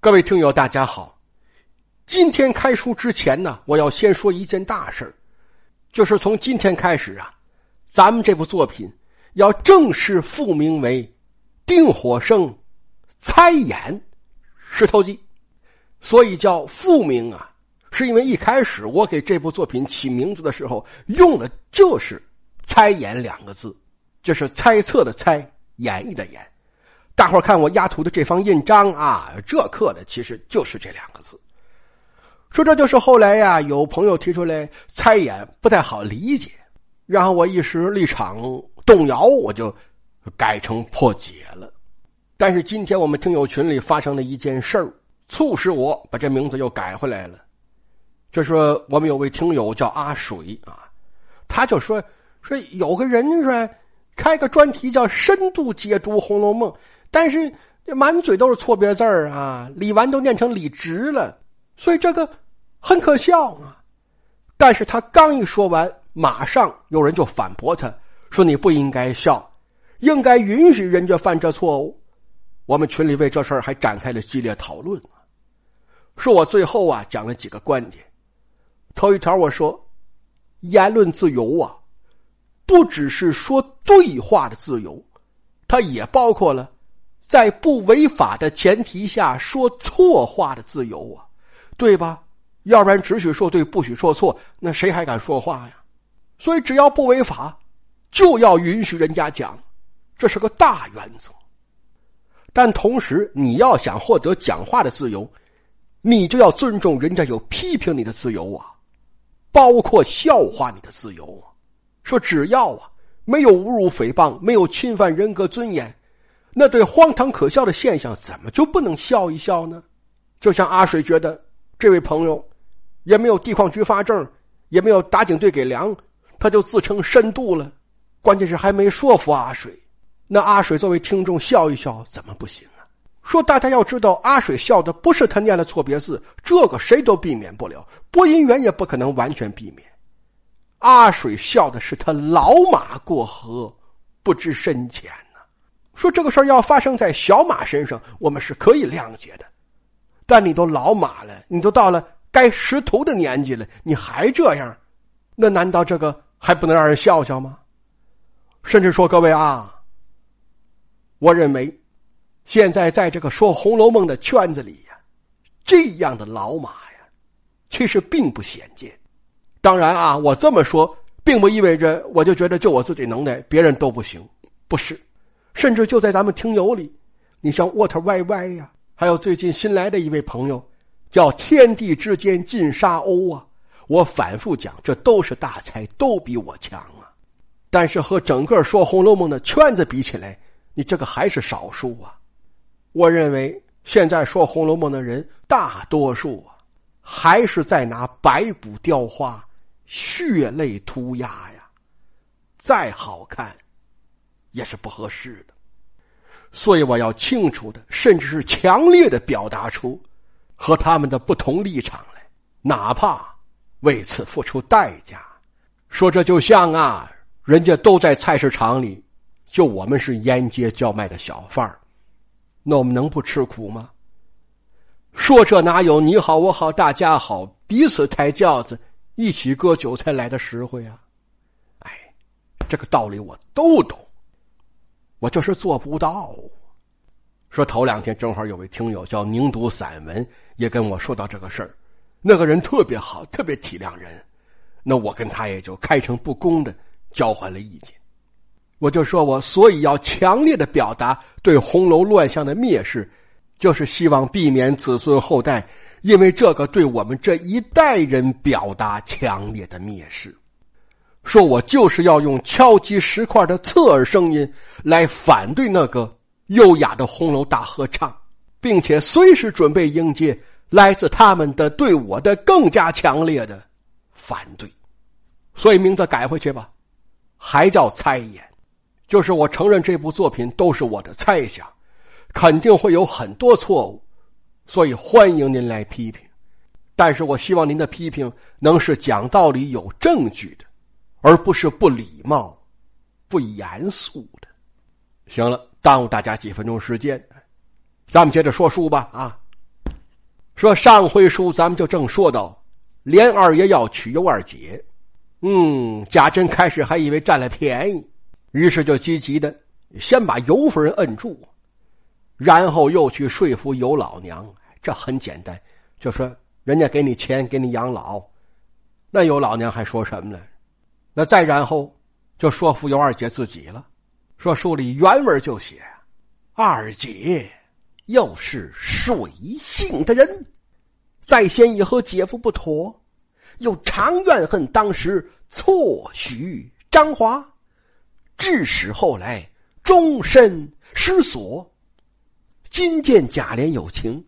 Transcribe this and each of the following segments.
各位听友，大家好。今天开书之前呢，我要先说一件大事就是从今天开始啊，咱们这部作品要正式复名为《丁火生猜眼石头记》，所以叫复名啊，是因为一开始我给这部作品起名字的时候用的就是“猜眼”两个字，就是猜测的猜，演绎的演。大伙看我压图的这方印章啊，这刻的其实就是这两个字。说这就是后来呀，有朋友提出来猜眼不太好理解，然后我一时立场动摇，我就改成破解了。但是今天我们听友群里发生了一件事儿，促使我把这名字又改回来了。就说我们有位听友叫阿水啊，他就说说有个人说开个专题叫“深度解读红楼梦”。但是这满嘴都是错别字儿啊，李纨都念成李直了，所以这个很可笑啊。但是他刚一说完，马上有人就反驳他说：“你不应该笑，应该允许人家犯这错误。”我们群里为这事儿还展开了激烈讨论。说我最后啊讲了几个观点，头一条我说，言论自由啊，不只是说对话的自由，它也包括了。在不违法的前提下说错话的自由啊，对吧？要不然只许说对，不许说错，那谁还敢说话呀？所以只要不违法，就要允许人家讲，这是个大原则。但同时，你要想获得讲话的自由，你就要尊重人家有批评你的自由啊，包括笑话你的自由啊。说只要啊，没有侮辱、诽谤，没有侵犯人格尊严。那对荒唐可笑的现象，怎么就不能笑一笑呢？就像阿水觉得这位朋友也没有地矿局发证，也没有打井队给粮，他就自称深度了。关键是还没说服阿水。那阿水作为听众笑一笑，怎么不行啊？说大家要知道，阿水笑的不是他念了错别字，这个谁都避免不了，播音员也不可能完全避免。阿水笑的是他老马过河，不知深浅。说这个事儿要发生在小马身上，我们是可以谅解的。但你都老马了，你都到了该识途的年纪了，你还这样，那难道这个还不能让人笑笑吗？甚至说，各位啊，我认为，现在在这个说《红楼梦》的圈子里呀，这样的老马呀，其实并不鲜见。当然啊，我这么说，并不意味着我就觉得就我自己能耐，别人都不行，不是。甚至就在咱们听友里，你像沃特 YY 呀，还有最近新来的一位朋友，叫天地之间尽沙鸥啊。我反复讲，这都是大才，都比我强啊。但是和整个说《红楼梦》的圈子比起来，你这个还是少数啊。我认为现在说《红楼梦》的人，大多数啊，还是在拿白骨雕花、血泪涂鸦呀。再好看。也是不合适的，所以我要清楚的，甚至是强烈的表达出和他们的不同立场来，哪怕为此付出代价。说这就像啊，人家都在菜市场里，就我们是沿街叫卖的小贩儿，那我们能不吃苦吗？说这哪有你好我好大家好，彼此抬轿子，一起割韭菜来的实惠啊？哎，这个道理我都懂。我就是做不到。说头两天正好有位听友叫宁读散文，也跟我说到这个事儿。那个人特别好，特别体谅人。那我跟他也就开诚布公的交换了意见。我就说我所以要强烈的表达对红楼乱象的蔑视，就是希望避免子孙后代因为这个对我们这一代人表达强烈的蔑视。说我就是要用敲击石块的侧耳声音来反对那个优雅的红楼大合唱，并且随时准备迎接来自他们的对我的更加强烈的反对。所以名字改回去吧，还叫猜言，就是我承认这部作品都是我的猜想，肯定会有很多错误，所以欢迎您来批评，但是我希望您的批评能是讲道理、有证据的。而不是不礼貌、不严肃的。行了，耽误大家几分钟时间，咱们接着说书吧。啊，说上回书咱们就正说到，连二爷要娶尤二姐，嗯，贾珍开始还以为占了便宜，于是就积极的先把尤夫人摁住，然后又去说服尤老娘。这很简单，就说人家给你钱给你养老，那尤老娘还说什么呢？那再然后就说服尤二姐自己了，说书里原文就写。二姐又是水性的人，在先已和姐夫不妥，又常怨恨当时错许张华，致使后来终身失所。今见贾琏有情，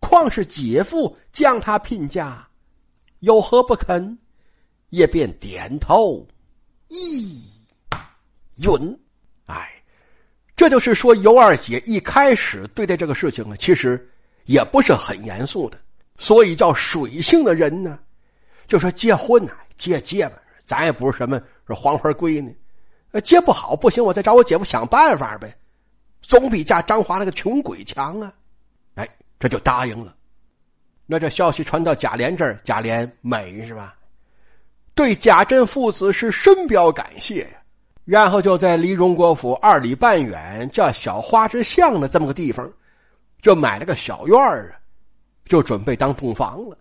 况是姐夫将他聘嫁，有何不肯？也便点头，一允。哎。这就是说，尤二姐一开始对待这个事情呢，其实也不是很严肃的，所以叫水性的人呢，就说结婚呢，结结吧，咱也不是什么是黄花闺女，呃，结不好不行，我再找我姐夫想办法呗，总比嫁张华那个穷鬼强啊！哎，这就答应了。那这消息传到贾琏这儿，贾琏美是吧？对贾珍父子是深表感谢呀。然后就在离荣国府二里半远叫小花之巷的这么个地方，就买了个小院儿啊，就准备当洞房了。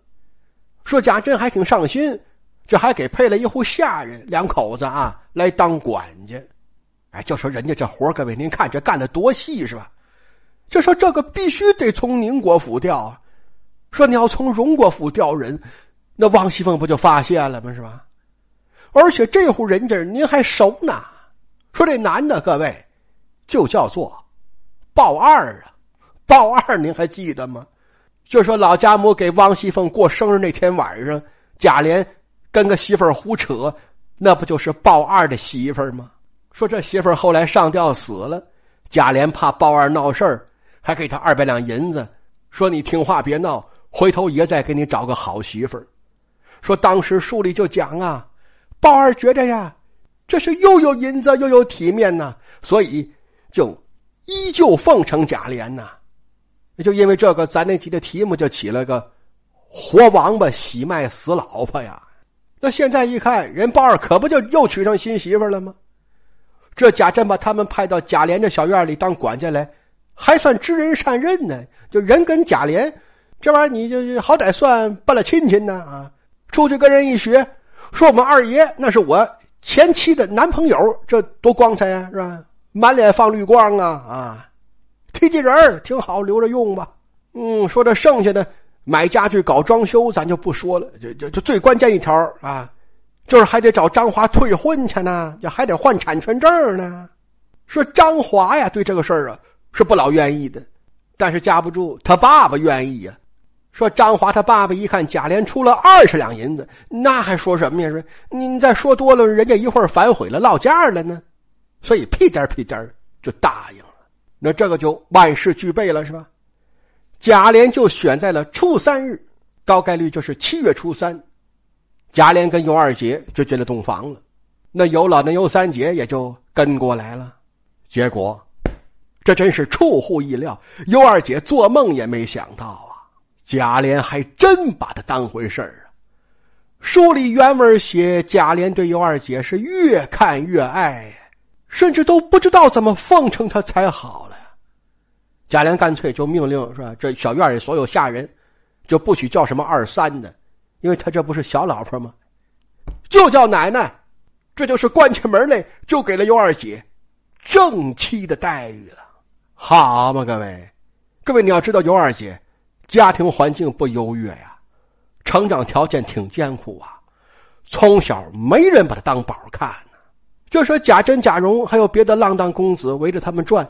说贾珍还挺上心，这还给配了一户下人，两口子啊来当管家。哎，就说人家这活各位您看这干的多细是吧？就说这个必须得从宁国府调啊。说你要从荣国府调人，那王熙凤不就发现了吗？是吧？而且这户人家您还熟呢。说这男的，各位，就叫做鲍二啊，鲍二，您还记得吗？就说老家母给王熙凤过生日那天晚上，贾琏跟个媳妇儿胡扯，那不就是鲍二的媳妇儿吗？说这媳妇儿后来上吊死了，贾琏怕鲍二闹事儿，还给他二百两银子，说你听话别闹，回头爷再给你找个好媳妇儿。说当时书里就讲啊，鲍二觉着呀。这是又有银子又有体面呐，所以就依旧奉承贾琏呐。就因为这个，咱那集的题目就起了个“活王八喜卖死老婆”呀。那现在一看，人鲍二可不就又娶上新媳妇了吗？这贾珍把他们派到贾琏这小院里当管家来，还算知人善任呢。就人跟贾琏这玩意儿，你就好歹算办了亲戚呢啊。出去跟人一学，说我们二爷那是我。前妻的男朋友，这多光彩呀，是吧？满脸放绿光啊啊！提起人挺好，留着用吧。嗯，说这剩下的买家具、搞装修，咱就不说了。就就就最关键一条啊，就是还得找张华退婚去呢，也还得换产权证呢。说张华呀，对这个事儿啊是不老愿意的，但是架不住他爸爸愿意呀。说张华他爸爸一看贾琏出了二十两银子，那还说什么呀？说你再说多了，人家一会儿反悔了，落价了呢。所以屁颠屁颠就答应了。那这个就万事俱备了，是吧？贾琏就选在了初三日，高概率就是七月初三。贾琏跟尤二姐就进了洞房了，那尤老那尤三姐也就跟过来了。结果，这真是出乎意料，尤二姐做梦也没想到。贾琏还真把他当回事儿啊！书里原文写，贾琏对尤二姐是越看越爱，甚至都不知道怎么奉承她才好了。贾琏干脆就命令说？这小院里所有下人就不许叫什么二三的，因为他这不是小老婆吗？就叫奶奶，这就是关起门来就给了尤二姐正妻的待遇了，好嘛，各位，各位你要知道尤二姐。家庭环境不优越呀，成长条件挺艰苦啊，从小没人把他当宝看呢。就说贾珍、贾蓉还有别的浪荡公子围着他们转，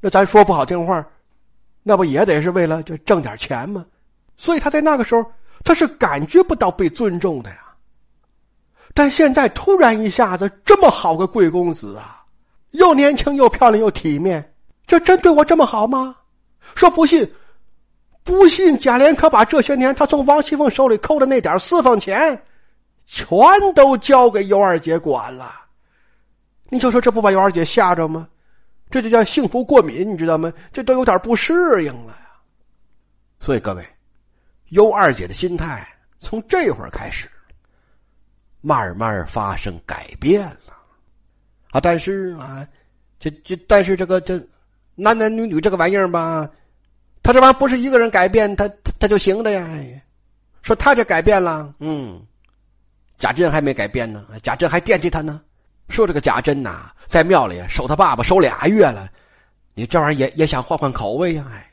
那咱说不好听话，那不也得是为了就挣点钱吗？所以他在那个时候他是感觉不到被尊重的呀。但现在突然一下子这么好个贵公子啊，又年轻又漂亮又体面，这真对我这么好吗？说不信。不信，贾琏可把这些年他从王熙凤手里扣的那点私房钱，全都交给尤二姐管了。你就说这不把尤二姐吓着吗？这就叫幸福过敏，你知道吗？这都有点不适应了呀。所以各位，尤二姐的心态从这会儿开始，慢慢发生改变了。啊，但是啊，这这，但是这个这男男女女这个玩意儿吧，他这玩意儿不是一个人改变，他他他就行的呀。说他这改变了，嗯，贾珍还没改变呢，贾珍还惦记他呢。说这个贾珍呐，在庙里守他爸爸守俩月了，你这玩意儿也也想换换口味呀，哎，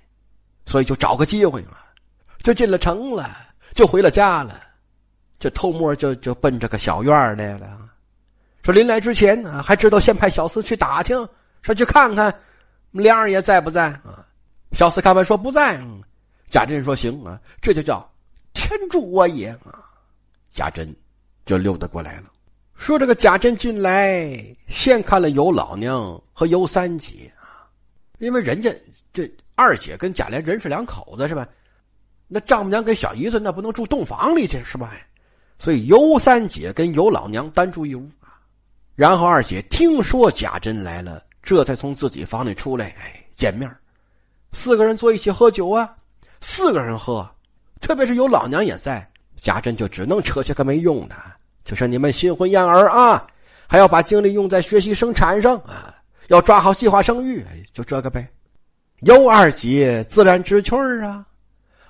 所以就找个机会嘛，就进了城了，就回了家了，就偷摸就就奔这个小院来了。说临来之前呢，还知道先派小厮去打听，说去看看梁二爷在不在啊？小厮看完说不在。贾珍说行啊，这就叫。天助我也啊！贾珍就溜达过来了，说：“这个贾珍进来，先看了尤老娘和尤三姐啊，因为人家这二姐跟贾琏人是两口子是吧？那丈母娘跟小姨子那不能住洞房里去是吧？所以尤三姐跟尤老娘单住一屋啊。然后二姐听说贾珍来了，这才从自己房里出来，哎，见面四个人坐一起喝酒啊，四个人喝。”特别是有老娘也在，贾珍就只能扯些个没用的，就说你们新婚燕尔啊，还要把精力用在学习生产上啊，要抓好计划生育，就这个呗。尤二姐自然知趣儿啊，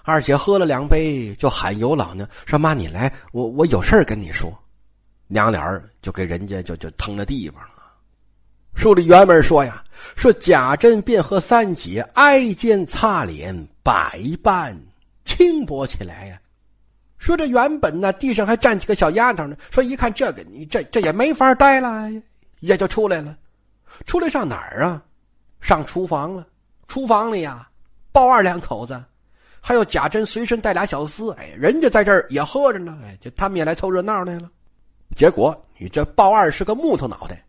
二姐喝了两杯，就喊尤老娘说：“妈，你来，我我有事跟你说。”娘俩就给人家就就腾了地方。书里原文说呀，说贾珍便和三姐挨肩擦脸，百般。轻薄起来呀！说这原本呢，地上还站几个小丫头呢。说一看这个，你这这也没法待了，也就出来了。出来上哪儿啊？上厨房了。厨房里呀，鲍二两口子，还有贾珍随身带俩小厮。哎，人家在这儿也喝着呢。哎，就他们也来凑热闹来了。结果你这鲍二是个木头脑袋，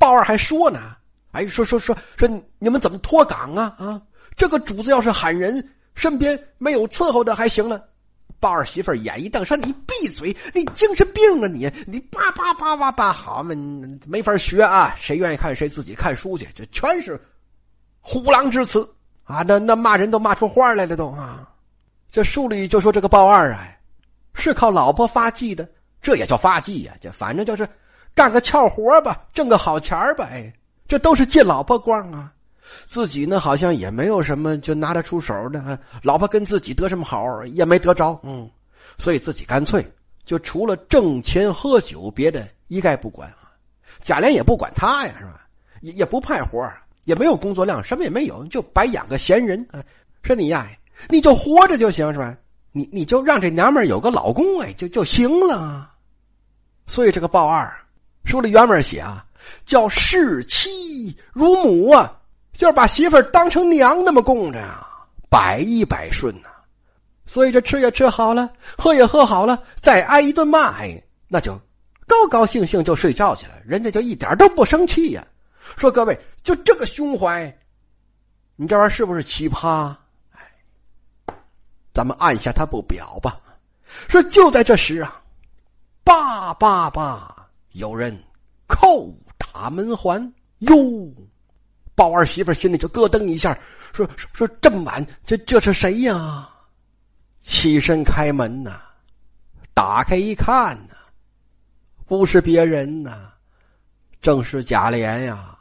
鲍二还说呢：“哎，说说说说，你们怎么脱岗啊？啊，这个主子要是喊人。”身边没有伺候的还行了，鲍二媳妇儿眼一瞪说：“你闭嘴！你精神病啊你！你叭叭叭叭叭，好嘛，没法学啊！谁愿意看谁自己看书去，这全是虎狼之词啊！那那骂人都骂出花来了都啊！这书里就说这个鲍二啊，是靠老婆发迹的，这也叫发迹呀？这反正就是干个俏活吧，挣个好钱吧，哎，这都是借老婆光啊！”自己呢，好像也没有什么就拿得出手的，老婆跟自己得什么好也没得着，嗯，所以自己干脆就除了挣钱喝酒，别的一概不管啊。贾琏也不管他呀，是吧？也也不派活也没有工作量，什么也没有，就白养个闲人啊。说你呀，你就活着就行，是吧？你你就让这娘们有个老公，哎，就就行了。所以这个鲍二书里原文写啊，叫视妻如母啊。就是把媳妇当成娘那么供着呀，百依百顺呐，所以这吃也吃好了，喝也喝好了，再挨一顿骂，哎，那就高高兴兴就睡觉去了，人家就一点都不生气呀。说各位，就这个胸怀，你这玩意儿是不是奇葩？哎，咱们按下他不表吧。说就在这时啊，叭叭叭，有人叩打门环哟。鲍二媳妇心里就咯噔一下，说：“说这么晚，这这是谁呀？”起身开门呐，打开一看呐，不是别人呐，正是贾琏呀。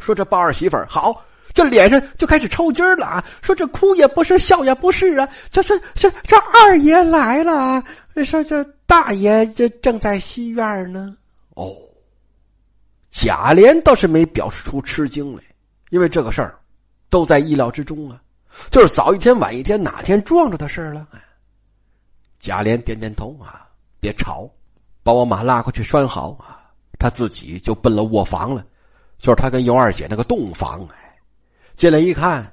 说这鲍二媳妇好，这脸上就开始抽筋了啊！说这哭也不是，笑也不是啊！这这这这二爷来了，说这大爷这正在西院呢。哦，贾琏倒是没表示出吃惊来。因为这个事儿，都在意料之中啊，就是早一天晚一天，哪天撞着的事儿了。贾琏点点头啊，别吵，把我马拉过去拴好啊。他自己就奔了卧房了，就是他跟尤二姐那个洞房。哎，进来一看，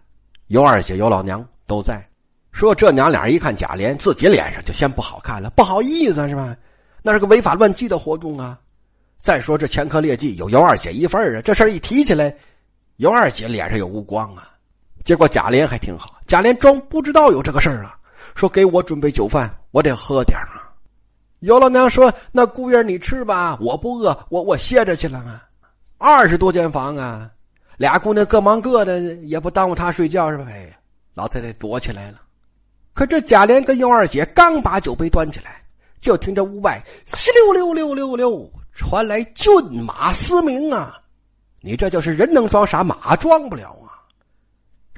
尤二姐、尤老娘都在。说这娘俩一看贾琏，自己脸上就先不好看了，不好意思是吧？那是个违法乱纪的活动啊。再说这前科劣迹有尤二姐一份啊，这事儿一提起来。尤二姐脸上有无光啊，结果贾琏还挺好，贾琏装不知道有这个事儿啊，说给我准备酒饭，我得喝点啊。尤老娘说：“那姑爷你吃吧，我不饿，我我歇着去了啊。二十多间房啊，俩姑娘各忙各的，也不耽误她睡觉是吧？”哎，老太太躲起来了，可这贾琏跟尤二姐刚把酒杯端起来，就听这屋外稀溜溜溜溜溜传来骏马嘶鸣啊！你这就是人能装傻，马装不了啊！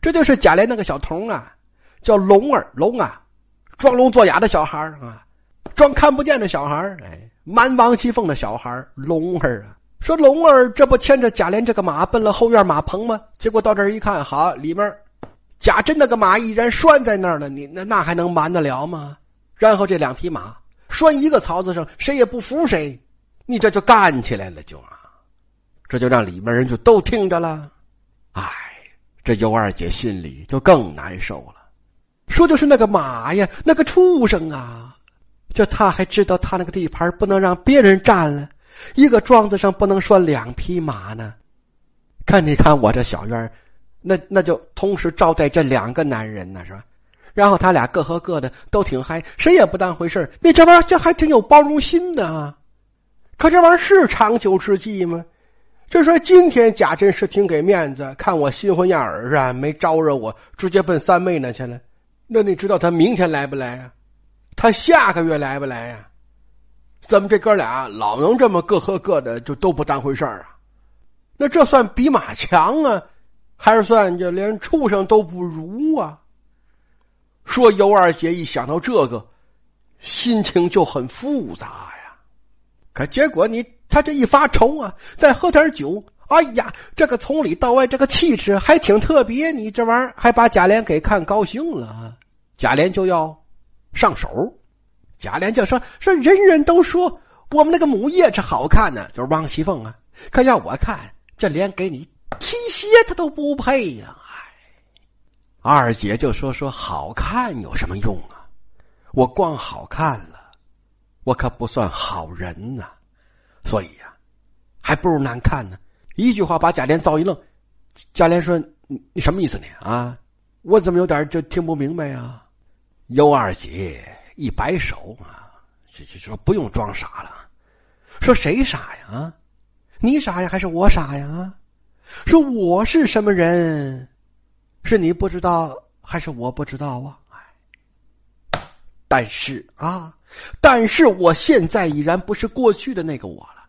这就是贾琏那个小童啊，叫龙儿龙啊，装聋作哑的小孩啊，装看不见的小孩哎，蛮王熙凤的小孩龙儿啊。说龙儿这不牵着贾琏这个马奔了后院马棚吗？结果到这儿一看，好里面。贾珍那个马已然拴在那儿了，你那那还能瞒得了吗？然后这两匹马拴一个槽子上，谁也不服谁，你这就干起来了，就啊，这就让里面人就都听着了。哎，这尤二姐心里就更难受了。说就是那个马呀，那个畜生啊，这他还知道他那个地盘不能让别人占了，一个庄子上不能拴两匹马呢。看你看我这小院那那就同时招待这两个男人呢，是吧？然后他俩各喝各的，都挺嗨，谁也不当回事你这玩意儿这还挺有包容心的啊。可这玩意儿是长久之计吗？就说今天贾珍是挺给面子，看我新婚燕尔啊，没招惹我，直接奔三妹那去了。那你知道他明天来不来啊？他下个月来不来呀？怎么这哥俩老能这么各喝各的，就都不当回事儿啊？那这算比马强啊？还是算就连畜生都不如啊！说尤二姐一想到这个，心情就很复杂呀。可结果你他这一发愁啊，再喝点酒，哎呀，这个从里到外这个气质还挺特别。你这玩意儿还把贾琏给看高兴了，贾琏就要上手。贾琏就说：“说人人都说我们那个母夜叉好看呢，就是王熙凤啊。可要我看，这连给你。”提鞋他都不配呀！哎，二姐就说说好看有什么用啊？我光好看，我可不算好人呐。所以呀，还不如难看呢。一句话把贾琏造一愣。贾琏说：“你什么意思呢？啊，我怎么有点就听不明白呀？”尤二姐一摆手啊，就就说不用装傻了。说谁傻呀？你傻呀，还是我傻呀？说我是什么人，是你不知道还是我不知道啊？哎，但是啊，但是我现在已然不是过去的那个我了，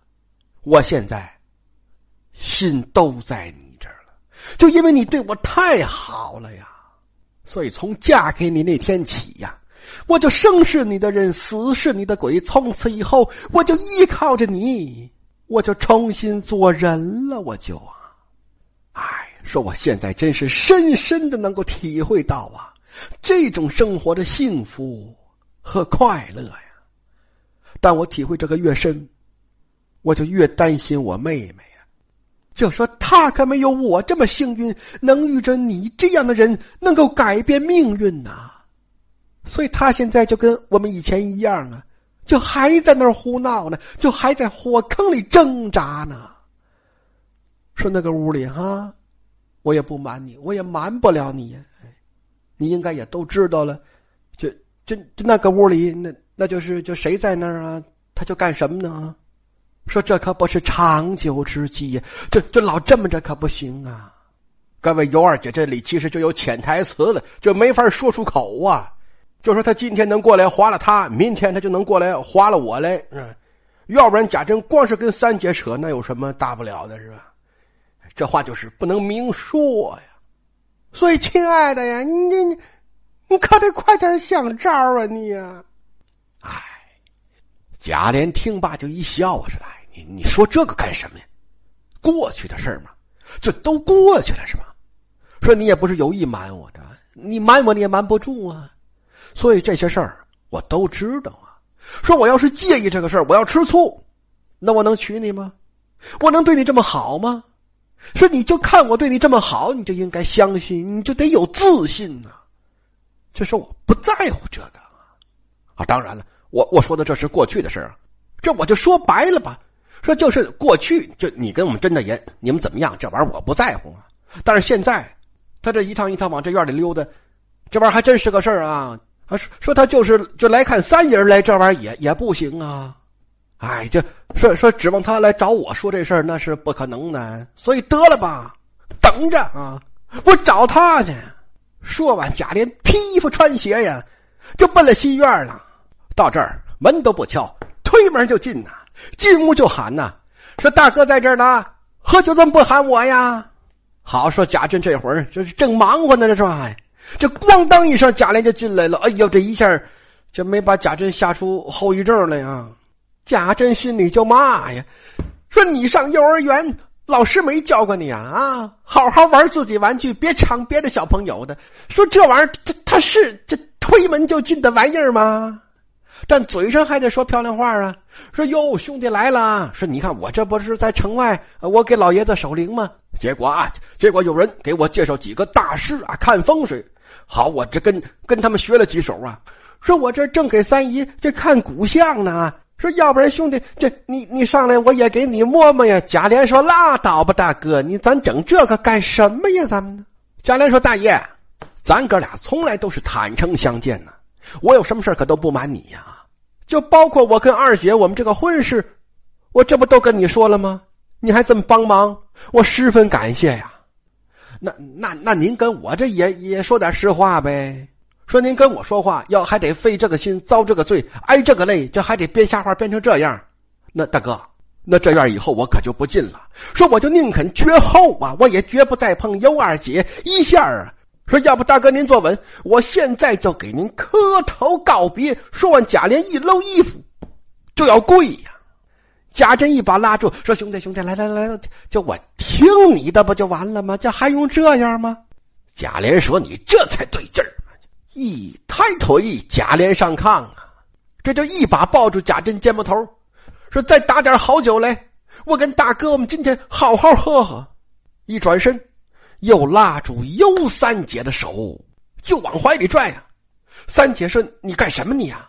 我现在心都在你这儿了，就因为你对我太好了呀，所以从嫁给你那天起呀，我就生是你的人，死是你的鬼，从此以后我就依靠着你，我就重新做人了，我就啊。哎，说我现在真是深深的能够体会到啊，这种生活的幸福和快乐呀。但我体会这个越深，我就越担心我妹妹呀。就说她可没有我这么幸运，能遇着你这样的人，能够改变命运呐。所以她现在就跟我们以前一样啊，就还在那儿胡闹呢，就还在火坑里挣扎呢。说那个屋里哈，我也不瞒你，我也瞒不了你呀。你应该也都知道了。就就就那个屋里，那那就是就谁在那儿啊？他就干什么呢？说这可不是长久之计呀，这这老这么着可不行啊！各位尤二姐这里其实就有潜台词了，就没法说出口啊。就说他今天能过来划了他，明天他就能过来划了我来。嗯，要不然贾珍光是跟三姐扯，那有什么大不了的，是吧？这话就是不能明说呀，所以亲爱的呀，你你你可得快点想招啊你呀！哎，贾琏听罢就一笑啊，说：“哎，你你说这个干什么呀？过去的事儿嘛，这都过去了是吧？说你也不是有意瞒我的，你瞒我你也瞒不住啊。所以这些事儿我都知道啊。说我要是介意这个事儿，我要吃醋，那我能娶你吗？我能对你这么好吗？”说你就看我对你这么好，你就应该相信，你就得有自信呐。就是我不在乎这个啊，当然了，我我说的这是过去的事儿，这我就说白了吧，说就是过去，就你跟我们真的人，你们怎么样，这玩意儿我不在乎啊。但是现在，他这一趟一趟往这院里溜达，这玩意儿还真是个事儿啊。啊，说说他就是就来看三爷来，这玩意儿也也不行啊。哎，就说说指望他来找我说这事儿，那是不可能的。所以得了吧，等着啊！我找他去。说完，贾琏披衣服穿鞋呀，就奔了西院了。到这儿门都不敲，推门就进呐，进屋就喊呐，说大哥在这儿呢，喝酒怎么不喊我呀？好说贾珍这会儿这是正忙活呢，这是吧？这咣当一声，贾琏就进来了。哎呦，这一下就没把贾珍吓出后遗症来呀！贾珍心里就骂呀，说你上幼儿园。老师没教过你啊啊！好好玩自己玩具，别抢别的小朋友的。说这玩意儿，他他是这推门就进的玩意儿吗？但嘴上还得说漂亮话啊。说哟，兄弟来了。说你看我这不是在城外，我给老爷子守灵吗？结果啊，结果有人给我介绍几个大师啊，看风水。好，我这跟跟他们学了几手啊。说我这正给三姨这看骨相呢。说，要不然兄弟，这你你上来，我也给你摸摸呀。贾琏说：“拉倒吧，大哥，你咱整这个干什么呀？咱们呢？”贾琏说：“大爷，咱哥俩从来都是坦诚相见呢，我有什么事可都不瞒你呀。就包括我跟二姐我们这个婚事，我这不都跟你说了吗？你还这么帮忙，我十分感谢呀。那那那您跟我这也也说点实话呗。”说您跟我说话要还得费这个心遭这个罪挨这个累，这还得编瞎话编成这样，那大哥，那这样以后我可就不进了。说我就宁肯绝后啊，我也绝不再碰尤二姐一下啊。说要不大哥您坐稳，我现在就给您磕头告别。说完，贾琏一搂衣服就要跪呀。贾珍一把拉住，说兄弟兄弟来来来，就我听你的不就完了吗？这还用这样吗？贾琏说你这才对劲儿。一抬腿，贾琏上炕啊，这就一把抱住贾珍肩膀头，说：“再打点好酒来，我跟大哥我们今天好好喝喝。”一转身，又拉住尤三姐的手，就往怀里拽啊。三姐说：“你干什么你呀？”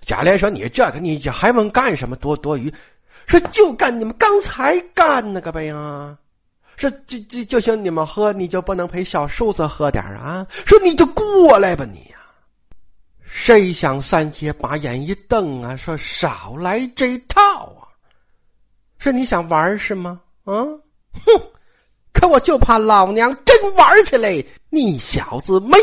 贾琏说：“你这个你这还问干什么？多多余，说就干你们刚才干那个呗啊。”说就就就行，你们喝，你就不能陪小叔子喝点啊？说你就过来吧，你呀！谁想三姐把眼一瞪啊，说少来这套啊！说你想玩是吗？啊，哼！可我就怕老娘真玩起来，你小子没